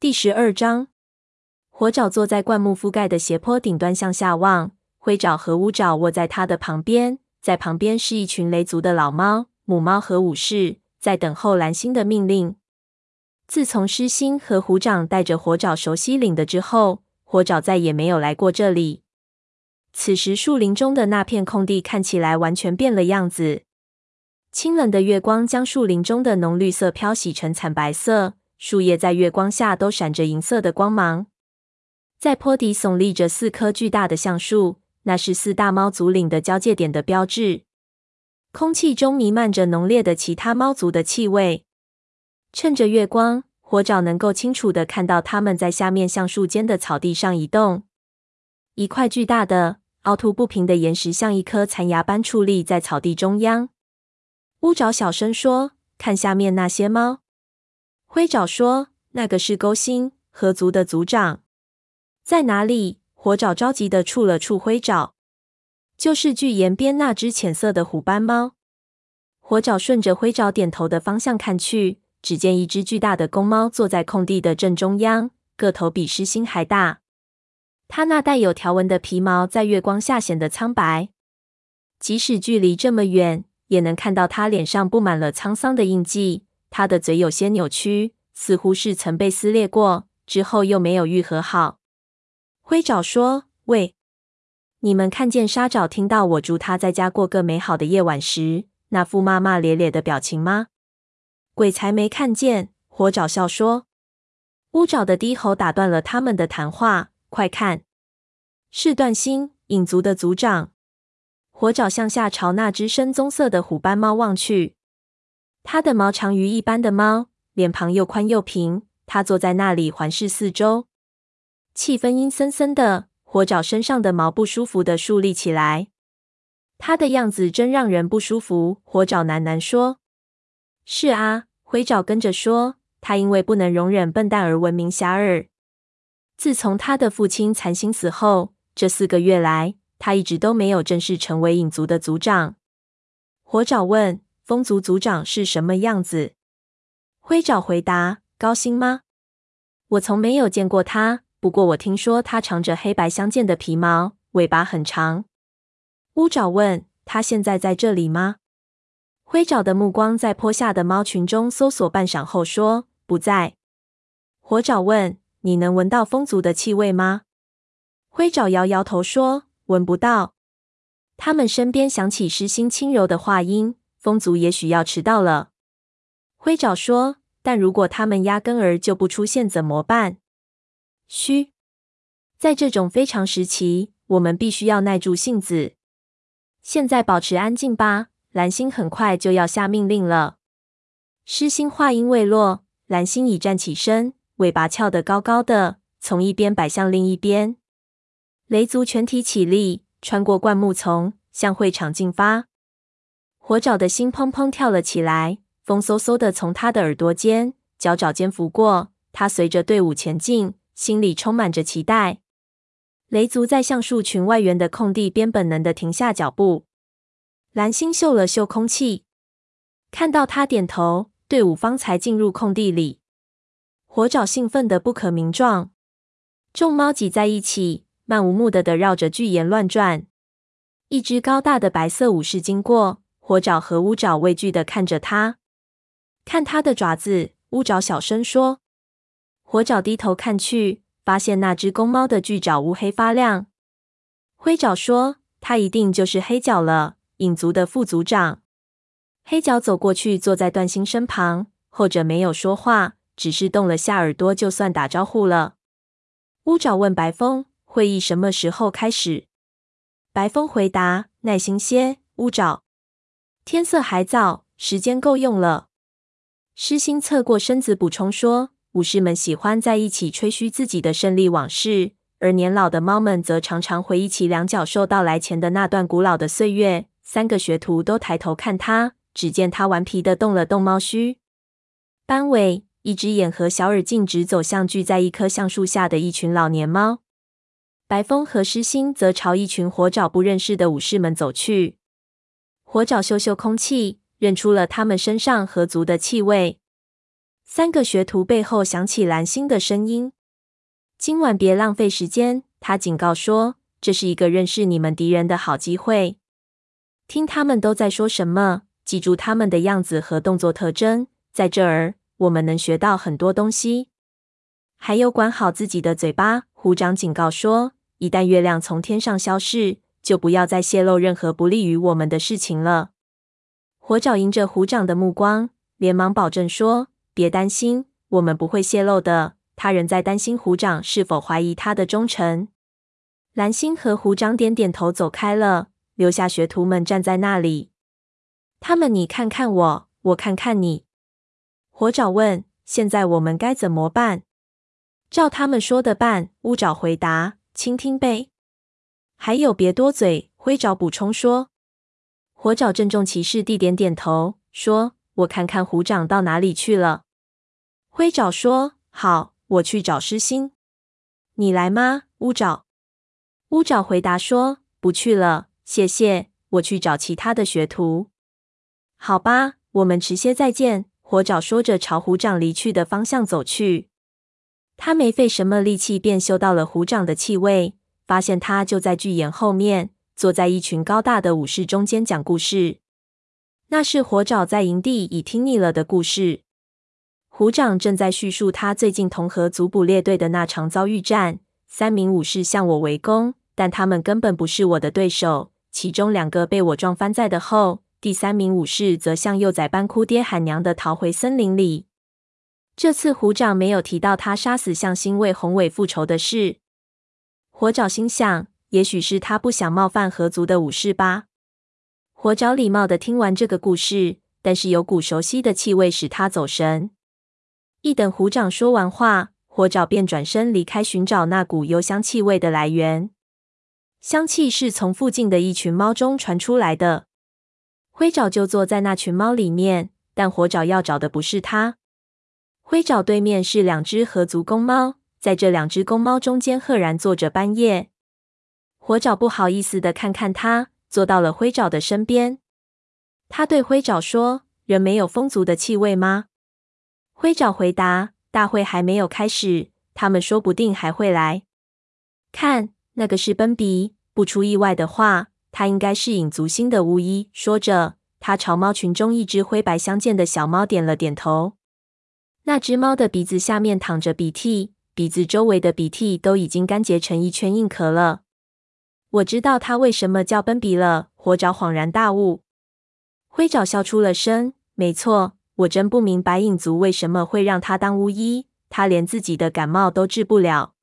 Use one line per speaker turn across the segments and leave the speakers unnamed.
第十二章，火爪坐在灌木覆盖的斜坡顶端向下望，灰爪和乌爪卧在他的旁边，在旁边是一群雷族的老猫、母猫和武士，在等候蓝星的命令。自从狮星和虎掌带着火爪熟悉领地之后，火爪再也没有来过这里。此时，树林中的那片空地看起来完全变了样子。清冷的月光将树林中的浓绿色漂洗成惨白色。树叶在月光下都闪着银色的光芒，在坡底耸立着四棵巨大的橡树，那是四大猫族领的交界点的标志。空气中弥漫着浓烈的其他猫族的气味。趁着月光，火爪能够清楚地看到它们在下面橡树间的草地上移动。一块巨大的、凹凸不平的岩石像一颗残牙般矗立在草地中央。乌爪小声说：“看下面那些猫。”灰爪说：“那个是勾心合族的族长，在哪里？”火爪着急地触了触灰爪，就是巨岩边那只浅色的虎斑猫。火爪顺着灰爪点头的方向看去，只见一只巨大的公猫坐在空地的正中央，个头比狮心还大。它那带有条纹的皮毛在月光下显得苍白，即使距离这么远，也能看到它脸上布满了沧桑的印记。他的嘴有些扭曲，似乎是曾被撕裂过，之后又没有愈合好。灰爪说：“喂，你们看见沙爪听到我祝他在家过个美好的夜晚时，那副骂骂咧咧的表情吗？”鬼才没看见。火爪笑说。乌爪的低吼打断了他们的谈话。快看，是断星影族的族长。火爪向下朝那只深棕色的虎斑猫望去。它的毛长于一般的猫，脸庞又宽又平。它坐在那里环视四周，气氛阴森森的。火爪身上的毛不舒服的竖立起来，它的样子真让人不舒服。火爪喃喃说：“是啊。”灰爪跟着说：“它因为不能容忍笨蛋而闻名遐迩。自从他的父亲残星死后，这四个月来，他一直都没有正式成为影族的族长。”火爪问。风族族长是什么样子？灰爪回答：“高星吗？我从没有见过他，不过我听说他长着黑白相间的皮毛，尾巴很长。”乌爪问：“他现在在这里吗？”灰爪的目光在坡下的猫群中搜索半晌后说：“不在。”火爪问：“你能闻到风族的气味吗？”灰爪摇摇头说：“闻不到。”他们身边响起狮心轻柔的话音。风族也许要迟到了，灰爪说。但如果他们压根儿就不出现怎么办？嘘，在这种非常时期，我们必须要耐住性子。现在保持安静吧，蓝星很快就要下命令了。狮心话音未落，蓝星已站起身，尾巴翘得高高的，从一边摆向另一边。雷族全体起立，穿过灌木丛，向会场进发。火爪的心砰砰跳了起来，风嗖嗖的从他的耳朵尖、脚爪间拂过。他随着队伍前进，心里充满着期待。雷族在橡树群外缘的空地边本能的停下脚步。蓝星嗅了嗅空气，看到他点头，队伍方才进入空地里。火爪兴奋得不可名状。众猫挤在一起，漫无目的的绕着巨岩乱转。一只高大的白色武士经过。火爪和乌爪畏惧地看着他，看他的爪子。乌爪小声说：“火爪低头看去，发现那只公猫的巨爪乌黑发亮。”灰爪说：“它一定就是黑角了，影族的副族长。”黑角走过去，坐在段星身旁，后者没有说话，只是动了下耳朵，就算打招呼了。乌爪问白风：“会议什么时候开始？”白风回答：“耐心些，乌爪。”天色还早，时间够用了。狮心侧过身子补充说：“武士们喜欢在一起吹嘘自己的胜利往事，而年老的猫们则常常回忆起两脚兽到来前的那段古老的岁月。”三个学徒都抬头看他，只见他顽皮地动了动猫须。斑尾一只眼和小耳径直走向聚在一棵橡树下的一群老年猫。白风和狮心则朝一群活爪不认识的武士们走去。火爪嗅嗅空气，认出了他们身上合族的气味。三个学徒背后响起蓝星的声音：“今晚别浪费时间。”他警告说：“这是一个认识你们敌人的好机会。听他们都在说什么，记住他们的样子和动作特征。在这儿，我们能学到很多东西。还有，管好自己的嘴巴。”虎掌警告说：“一旦月亮从天上消逝，就不要再泄露任何不利于我们的事情了。”火爪迎着虎掌的目光，连忙保证说。别担心，我们不会泄露的。他仍在担心虎掌是否怀疑他的忠诚。蓝星和虎掌点点头，走开了，留下学徒们站在那里。他们你看看我，我看看你。火爪问：“现在我们该怎么办？”照他们说的办。乌爪回答：“倾听呗。”还有，别多嘴。灰爪补充说。火爪郑重其事地点点头，说：“我看看虎掌到哪里去了。”灰爪说：“好，我去找狮心。你来吗？”乌爪。乌爪回答说：“不去了，谢谢。我去找其他的学徒。”好吧，我们迟些再见。火爪说着，朝虎掌离去的方向走去。他没费什么力气，便嗅到了虎掌的气味，发现他就在巨岩后面，坐在一群高大的武士中间讲故事。那是火爪在营地已听腻了的故事。虎掌正在叙述他最近同河族捕猎队的那场遭遇战。三名武士向我围攻，但他们根本不是我的对手。其中两个被我撞翻在的后，第三名武士则像幼崽般哭爹喊娘的逃回森林里。这次虎掌没有提到他杀死向心为宏伟复仇的事。火爪心想，也许是他不想冒犯河族的武士吧。火爪礼貌地听完这个故事，但是有股熟悉的气味使他走神。一等虎掌说完话，火爪便转身离开，寻找那股幽香气味的来源。香气是从附近的一群猫中传出来的。灰爪就坐在那群猫里面，但火爪要找的不是它。灰爪对面是两只河族公猫，在这两只公猫中间，赫然坐着斑叶。火爪不好意思的看看它，坐到了灰爪的身边。他对灰爪说：“人没有风族的气味吗？”灰爪回答：“大会还没有开始，他们说不定还会来。看，那个是奔鼻，不出意外的话，他应该是影族新的巫医。”说着，他朝猫群中一只灰白相间的小猫点了点头。那只猫的鼻子下面淌着鼻涕，鼻子周围的鼻涕都已经干结成一圈硬壳了。我知道它为什么叫奔鼻了。火爪恍然大悟，灰爪笑出了声：“没错。”我真不明白影族为什么会让他当巫医，他连自己的感冒都治不了。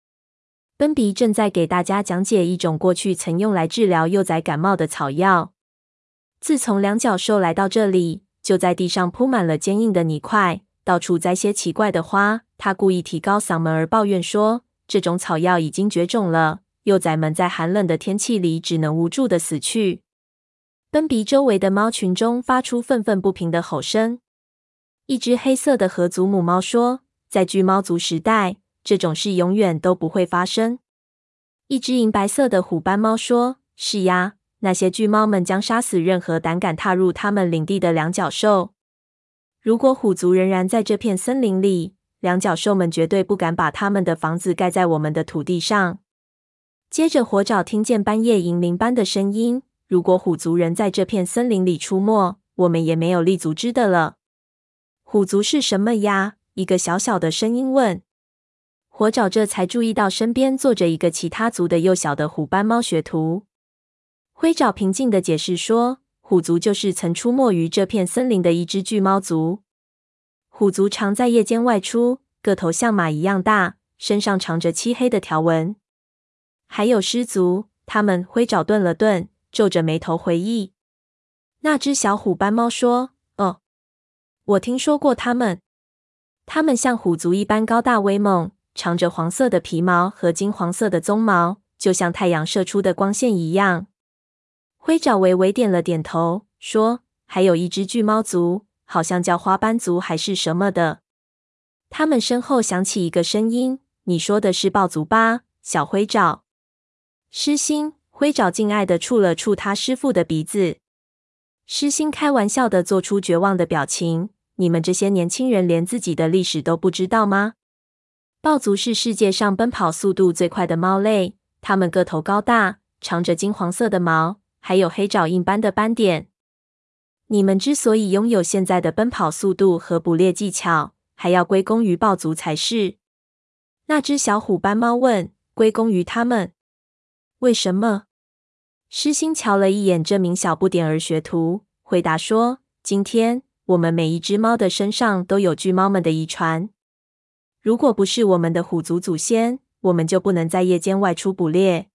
奔鼻正在给大家讲解一种过去曾用来治疗幼崽感冒的草药。自从两脚兽来到这里，就在地上铺满了坚硬的泥块，到处栽些奇怪的花。他故意提高嗓门而抱怨说：“这种草药已经绝种了，幼崽们在寒冷的天气里只能无助的死去。”奔鼻周围的猫群中发出愤愤不平的吼声。一只黑色的河族母猫说：“在巨猫族时代，这种事永远都不会发生。”一只银白色的虎斑猫说：“是呀，那些巨猫们将杀死任何胆敢踏入他们领地的两脚兽。如果虎族仍然在这片森林里，两脚兽们绝对不敢把他们的房子盖在我们的土地上。”接着，火爪听见斑叶银铃般的声音：“如果虎族人在这片森林里出没，我们也没有立足之地了。”虎族是什么呀？一个小小的声音问。火爪这才注意到身边坐着一个其他族的幼小的虎斑猫学徒。灰爪平静的解释说：“虎族就是曾出没于这片森林的一只巨猫族。虎族常在夜间外出，个头像马一样大，身上长着漆黑的条纹。还有狮族，他们……”挥爪顿了顿，皱着眉头回忆。那只小虎斑猫说。哦我听说过他们，他们像虎族一般高大威猛，长着黄色的皮毛和金黄色的鬃毛，就像太阳射出的光线一样。灰爪微微点了点头，说：“还有一只巨猫族，好像叫花斑族还是什么的。”他们身后响起一个声音：“你说的是豹族吧，小灰爪？”狮心，灰爪敬爱地触了触他师父的鼻子。狮心开玩笑地做出绝望的表情。你们这些年轻人连自己的历史都不知道吗？豹族是世界上奔跑速度最快的猫类，它们个头高大，长着金黄色的毛，还有黑爪印般的斑点。你们之所以拥有现在的奔跑速度和捕猎技巧，还要归功于豹族才是。那只小虎斑猫问：“归功于他们？为什么？”狮心瞧了一眼这名小不点儿学徒，回答说：“今天。”我们每一只猫的身上都有巨猫们的遗传。如果不是我们的虎族祖先，我们就不能在夜间外出捕猎。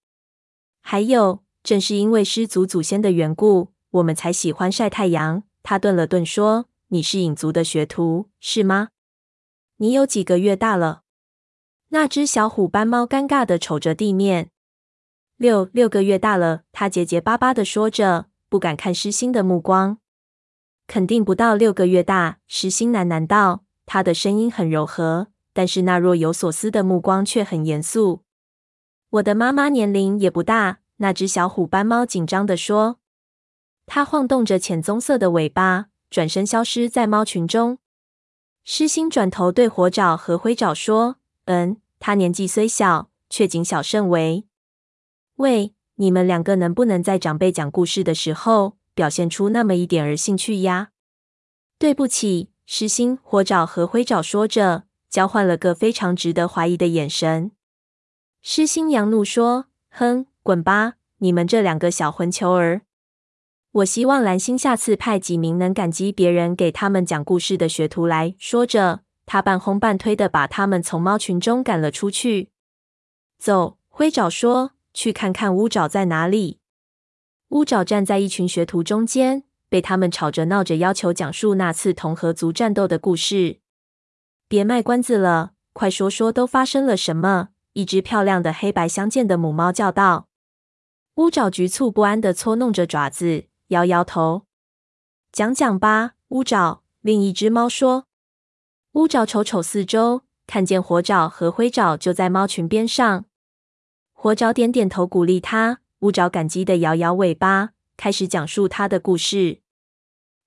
还有，正是因为失族祖先的缘故，我们才喜欢晒太阳。他顿了顿，说：“你是影族的学徒，是吗？你有几个月大了？”那只小虎斑猫尴尬的瞅着地面。六六个月大了，他结结巴巴的说着，不敢看狮心的目光。肯定不到六个月大，狮心喃喃道。他的声音很柔和，但是那若有所思的目光却很严肃。我的妈妈年龄也不大。那只小虎斑猫紧张地说。它晃动着浅棕色的尾巴，转身消失在猫群中。狮心转头对火爪和灰爪说：“嗯，他年纪虽小，却谨小慎微。喂，你们两个能不能在长辈讲故事的时候，表现出那么一点儿兴趣呀？对不起，狮心、火爪和灰爪说着，交换了个非常值得怀疑的眼神。狮心扬怒说：“哼，滚吧，你们这两个小混球儿！我希望蓝星下次派几名能感激别人给他们讲故事的学徒来。”说着，他半哄半推的把他们从猫群中赶了出去。走，灰爪说：“去看看乌爪在哪里。”乌爪站在一群学徒中间，被他们吵着闹着要求讲述那次同河族战斗的故事。别卖关子了，快说说都发生了什么！一只漂亮的黑白相间的母猫叫道。乌爪局促不安地搓弄着爪子，摇摇头。讲讲吧，乌爪。另一只猫说。乌爪瞅瞅四周，看见火爪和灰爪就在猫群边上。火爪点点头，鼓励他。乌爪感激地摇摇尾巴，开始讲述他的故事。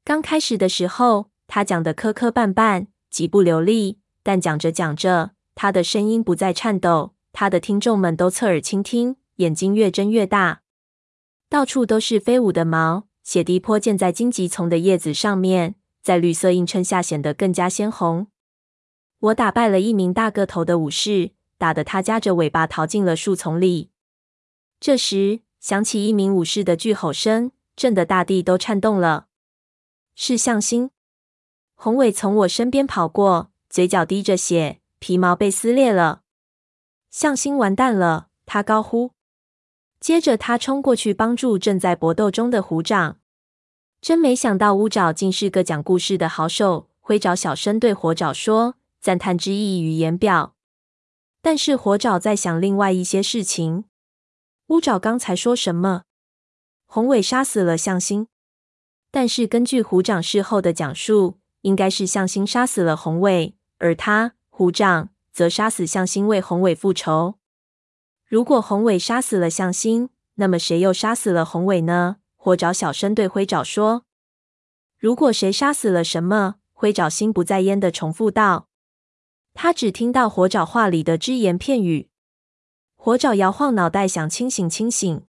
刚开始的时候，他讲的磕磕绊绊，极不流利。但讲着讲着，他的声音不再颤抖，他的听众们都侧耳倾听，眼睛越睁越大。到处都是飞舞的毛，血滴泼溅在荆棘丛的叶子上面，在绿色映衬下显得更加鲜红。我打败了一名大个头的武士，打得他夹着尾巴逃进了树丛里。这时，响起一名武士的巨吼声，震得大地都颤动了。是向心。宏伟从我身边跑过，嘴角滴着血，皮毛被撕裂了。向心完蛋了，他高呼。接着，他冲过去帮助正在搏斗中的虎掌。真没想到乌爪竟是个讲故事的好手。灰爪小声对火爪说，赞叹之意溢于言表。但是火爪在想另外一些事情。乌爪刚才说什么？宏伟杀死了向心，但是根据虎掌事后的讲述，应该是向心杀死了宏伟，而他虎掌则杀死向心为宏伟复仇。如果宏伟杀死了向心，那么谁又杀死了宏伟呢？火爪小声对灰爪说：“如果谁杀死了什么？”灰爪心不在焉的重复道。他只听到火爪话里的只言片语。火爪摇晃脑袋，想清醒清醒。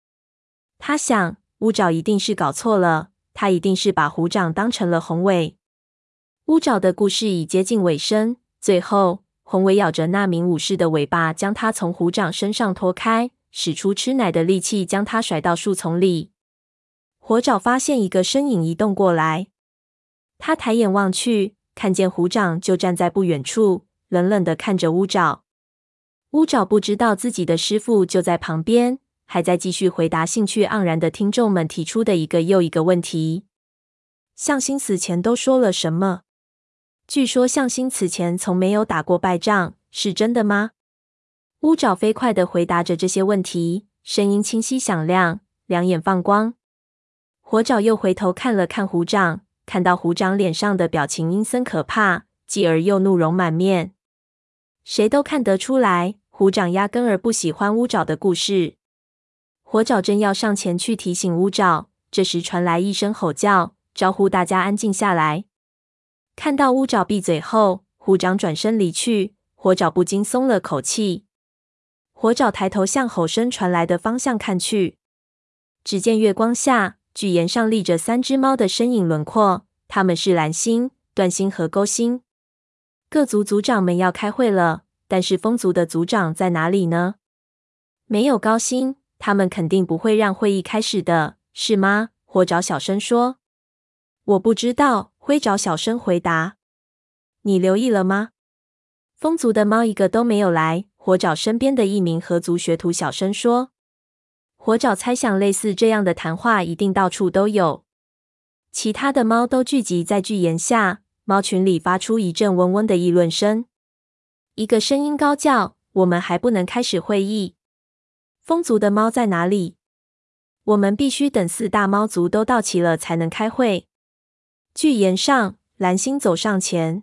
他想，乌爪一定是搞错了，他一定是把虎掌当成了宏伟。乌爪的故事已接近尾声，最后，宏伟咬着那名武士的尾巴，将他从虎掌身上拖开，使出吃奶的力气，将他甩到树丛里。火爪发现一个身影移动过来，他抬眼望去，看见虎掌就站在不远处，冷冷的看着乌爪。乌爪不知道自己的师傅就在旁边，还在继续回答兴趣盎然的听众们提出的一个又一个问题。向心死前都说了什么？据说向心此前从没有打过败仗，是真的吗？乌爪飞快地回答着这些问题，声音清晰响亮，两眼放光。火爪又回头看了看虎掌，看到虎掌脸上的表情阴森可怕，继而又怒容满面。谁都看得出来，虎掌压根儿不喜欢乌爪的故事。火爪正要上前去提醒乌爪，这时传来一声吼叫，招呼大家安静下来。看到乌爪闭嘴后，虎掌转身离去，火爪不禁松了口气。火爪抬头向吼声传来的方向看去，只见月光下，巨岩上立着三只猫的身影轮廓，它们是蓝星、断星和勾星。各族族长们要开会了，但是风族的族长在哪里呢？没有高星，他们肯定不会让会议开始的，是吗？火爪小声说：“我不知道。”灰爪小声回答：“你留意了吗？风族的猫一个都没有来。”火爪身边的一名河族学徒小声说：“火爪猜想，类似这样的谈话一定到处都有。”其他的猫都聚集在巨岩下，猫群里发出一阵嗡嗡的议论声。一个声音高叫：“我们还不能开始会议。风族的猫在哪里？我们必须等四大猫族都到齐了才能开会。”巨岩上，蓝星走上前，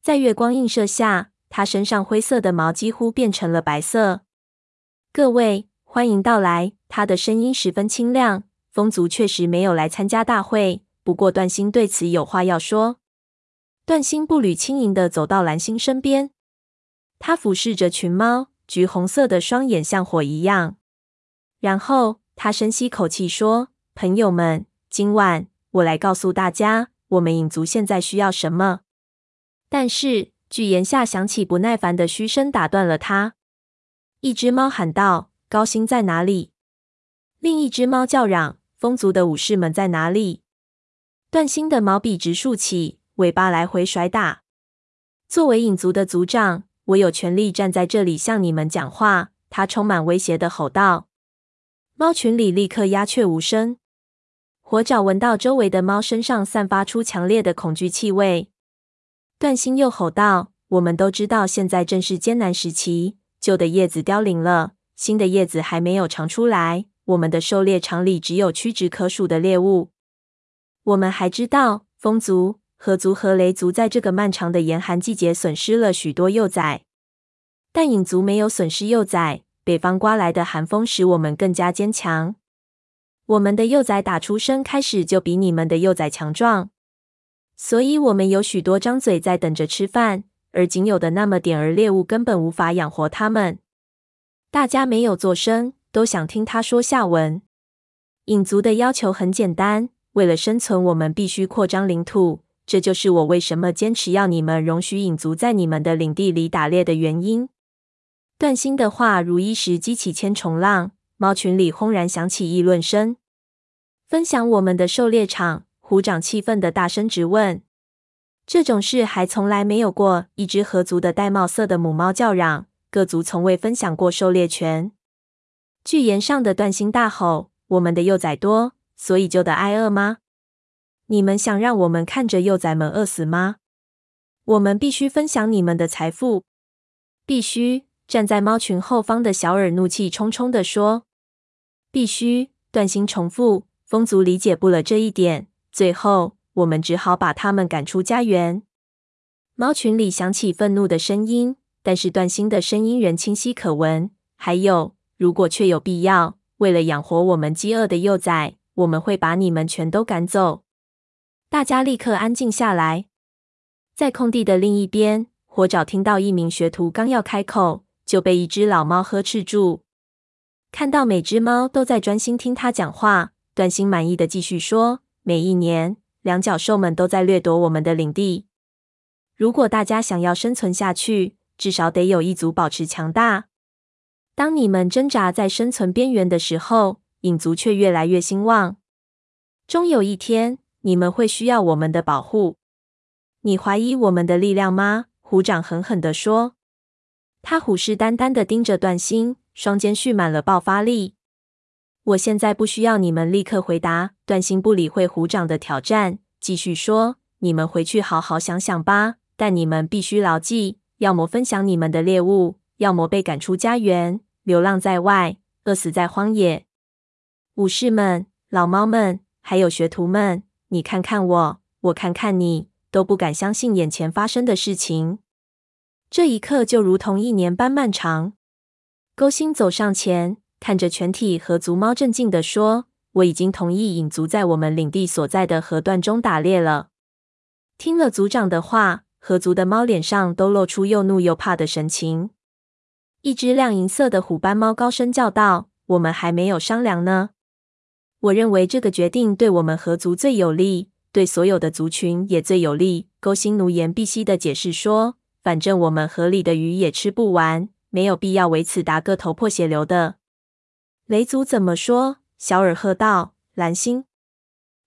在月光映射下，他身上灰色的毛几乎变成了白色。各位，欢迎到来。他的声音十分清亮。风族确实没有来参加大会，不过段星对此有话要说。段星步履轻盈地走到蓝星身边，他俯视着群猫，橘红色的双眼像火一样。然后他深吸口气说：“朋友们，今晚。”我来告诉大家，我们影族现在需要什么。但是巨岩下响起不耐烦的嘘声，打断了他。一只猫喊道：“高星在哪里？”另一只猫叫嚷：“风族的武士们在哪里？”断星的毛笔直竖起，尾巴来回甩打。作为影族的族长，我有权利站在这里向你们讲话。他充满威胁的吼道。猫群里立刻鸦雀无声。火爪闻到周围的猫身上散发出强烈的恐惧气味，段星又吼道：“我们都知道，现在正是艰难时期，旧的叶子凋零了，新的叶子还没有长出来。我们的狩猎场里只有屈指可数的猎物。我们还知道，风族、河族和雷族在这个漫长的严寒季节损失了许多幼崽，但影族没有损失幼崽。北方刮来的寒风使我们更加坚强。”我们的幼崽打出生开始就比你们的幼崽强壮，所以我们有许多张嘴在等着吃饭，而仅有的那么点儿猎物根本无法养活他们。大家没有作声，都想听他说下文。影族的要求很简单，为了生存，我们必须扩张领土。这就是我为什么坚持要你们容许影族在你们的领地里打猎的原因。断星的话如一石激起千重浪。猫群里轰然响起议论声。分享我们的狩猎场，虎掌气愤地大声质问：“这种事还从来没有过。”一只合族的玳瑁色的母猫叫嚷：“各族从未分享过狩猎权。”巨岩上的断心大吼：“我们的幼崽多，所以就得挨饿吗？你们想让我们看着幼崽们饿死吗？我们必须分享你们的财富，必须！”站在猫群后方的小耳怒气冲冲地说。必须！断星重复。风族理解不了这一点，最后我们只好把他们赶出家园。猫群里响起愤怒的声音，但是断星的声音仍清晰可闻。还有，如果确有必要，为了养活我们饥饿的幼崽，我们会把你们全都赶走。大家立刻安静下来。在空地的另一边，火爪听到一名学徒刚要开口，就被一只老猫呵斥住。看到每只猫都在专心听他讲话，段星满意的继续说：“每一年，两角兽们都在掠夺我们的领地。如果大家想要生存下去，至少得有一族保持强大。当你们挣扎在生存边缘的时候，影族却越来越兴旺。终有一天，你们会需要我们的保护。你怀疑我们的力量吗？”虎掌狠狠的说。他虎视眈眈的盯着段星。双肩蓄满了爆发力。我现在不需要你们立刻回答。断星不理会虎掌的挑战，继续说：“你们回去好好想想吧。但你们必须牢记，要么分享你们的猎物，要么被赶出家园，流浪在外，饿死在荒野。”武士们、老猫们，还有学徒们，你看看我，我看看你，都不敢相信眼前发生的事情。这一刻就如同一年般漫长。勾心走上前，看着全体河族猫，镇静地说：“我已经同意影族在我们领地所在的河段中打猎了。听了族长的话，河族的猫脸上都露出又怒又怕的神情。一只亮银色的虎斑猫高声叫道：“我们还没有商量呢。我认为这个决定对我们河族最有利，对所有的族群也最有利。”沟心奴言必犀地解释说：“反正我们河里的鱼也吃不完，没有必要为此打个头破血流的。”雷族怎么说？小尔喝道：“蓝星，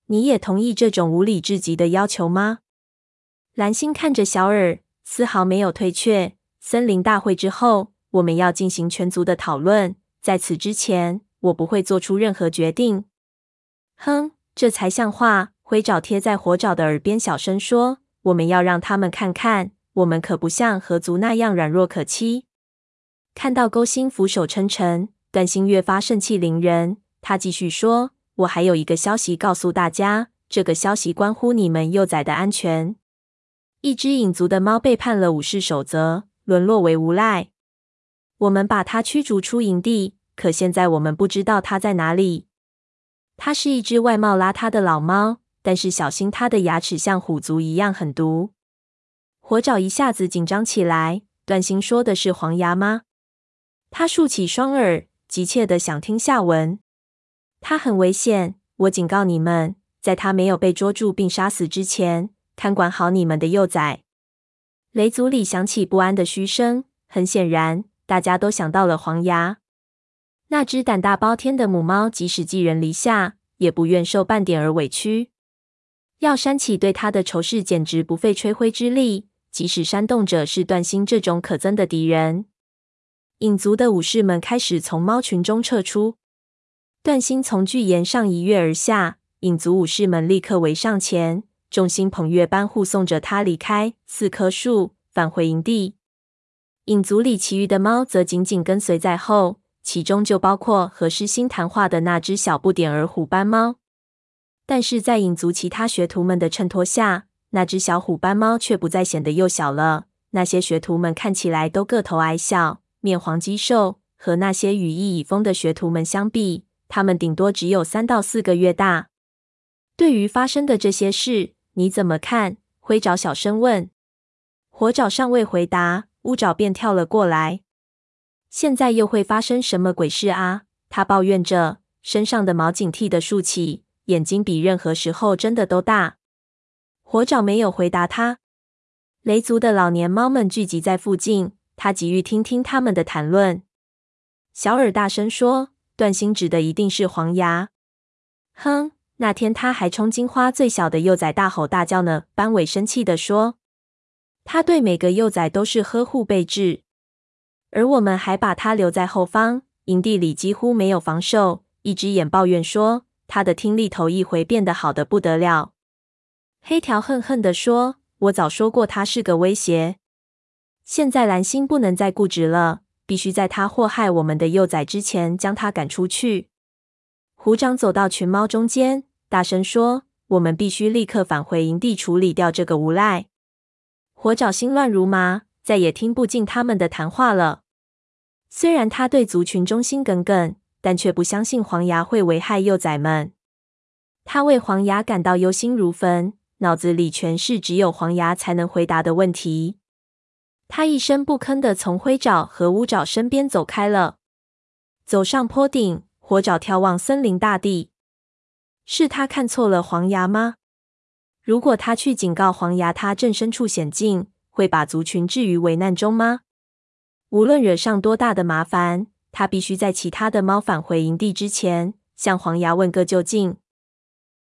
你也同意这种无理至极的要求吗？”蓝星看着小尔，丝毫没有退却。森林大会之后，我们要进行全族的讨论。在此之前，我不会做出任何决定。哼，这才像话！灰爪贴在火爪的耳边小声说：“我们要让他们看看，我们可不像河族那样软弱可欺。”看到勾心俯首称臣，段星越发盛气凌人。他继续说：“我还有一个消息告诉大家，这个消息关乎你们幼崽的安全。”一只影族的猫背叛了武士守则，沦落为无赖。我们把它驱逐出营地，可现在我们不知道它在哪里。它是一只外貌邋遢的老猫，但是小心它的牙齿像虎族一样狠毒。火爪一下子紧张起来。段星说的是黄牙吗？他竖起双耳，急切地想听下文。它很危险，我警告你们，在它没有被捉住并杀死之前。看管好你们的幼崽。雷族里响起不安的嘘声。很显然，大家都想到了黄牙。那只胆大包天的母猫，即使寄人篱下，也不愿受半点儿委屈。要煽起对它的仇视，简直不费吹灰之力。即使煽动者是段星这种可憎的敌人。影族的武士们开始从猫群中撤出。段星从巨岩上一跃而下，影族武士们立刻围上前。众星捧月般护送着他离开四棵树，返回营地。影族里其余的猫则紧紧跟随在后，其中就包括和狮心谈话的那只小不点儿虎斑猫。但是在影族其他学徒们的衬托下，那只小虎斑猫却不再显得幼小了。那些学徒们看起来都个头矮小，面黄肌瘦，和那些羽翼已丰的学徒们相比，他们顶多只有三到四个月大。对于发生的这些事，你怎么看？灰爪小声问。火爪尚未回答，乌爪便跳了过来。现在又会发生什么鬼事啊？他抱怨着，身上的毛警惕地竖起，眼睛比任何时候睁的都大。火爪没有回答他。雷族的老年猫们聚集在附近，他急于听听他们的谈论。小耳大声说：“段星指的一定是黄牙。”哼。那天他还冲金花最小的幼崽大吼大叫呢。班委生气地说：“他对每个幼崽都是呵护备至，而我们还把他留在后方，营地里几乎没有防守。”一只眼抱怨说：“他的听力头一回变得好的不得了。”黑条恨恨地说：“我早说过他是个威胁。现在蓝星不能再固执了，必须在他祸害我们的幼崽之前将他赶出去。”虎掌走到群猫中间。大声说：“我们必须立刻返回营地处理掉这个无赖。”火爪心乱如麻，再也听不进他们的谈话了。虽然他对族群忠心耿耿，但却不相信黄牙会危害幼崽们。他为黄牙感到忧心如焚，脑子里全是只有黄牙才能回答的问题。他一声不吭地从灰爪和乌爪身边走开了，走上坡顶。火爪眺望森林大地。是他看错了黄牙吗？如果他去警告黄牙，他正身处险境，会把族群置于危难中吗？无论惹上多大的麻烦，他必须在其他的猫返回营地之前，向黄牙问个究竟。